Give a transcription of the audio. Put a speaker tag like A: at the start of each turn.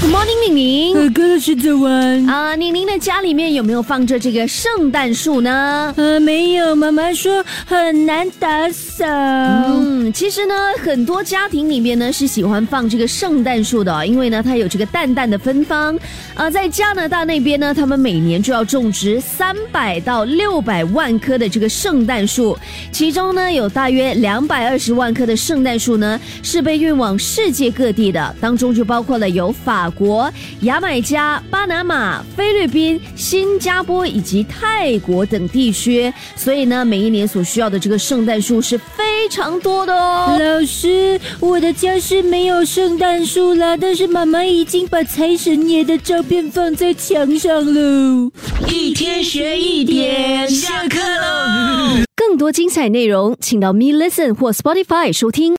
A: Good morning，宁宁。
B: 呃，哥的是早安。
A: 啊，宁宁的家里面有没有放着这个圣诞树呢？
B: 呃，没有，妈妈说很难打扫。
A: 嗯，其实呢，很多家庭里面呢是喜欢放这个圣诞树的哦、因为呢它有这个淡淡的芬芳。啊，在加拿大那边呢，他们每年就要种植三百到六百万棵的这个圣诞树，其中呢有大约两百二十万棵的圣诞树呢是被运往世界各地的，当中就包括了有法国、牙买加、巴拿马、菲律宾、新加坡以及泰国等地区。所以呢，每一年所需要的这个圣诞树是非常多的哦。
B: 老师，我的家是没有圣诞树啦，但是妈妈已经把财神爷的照片放在墙上喽。
C: 一天学一点，下课喽！
A: 更多精彩内容，请到 Me Listen 或 Spotify 收听。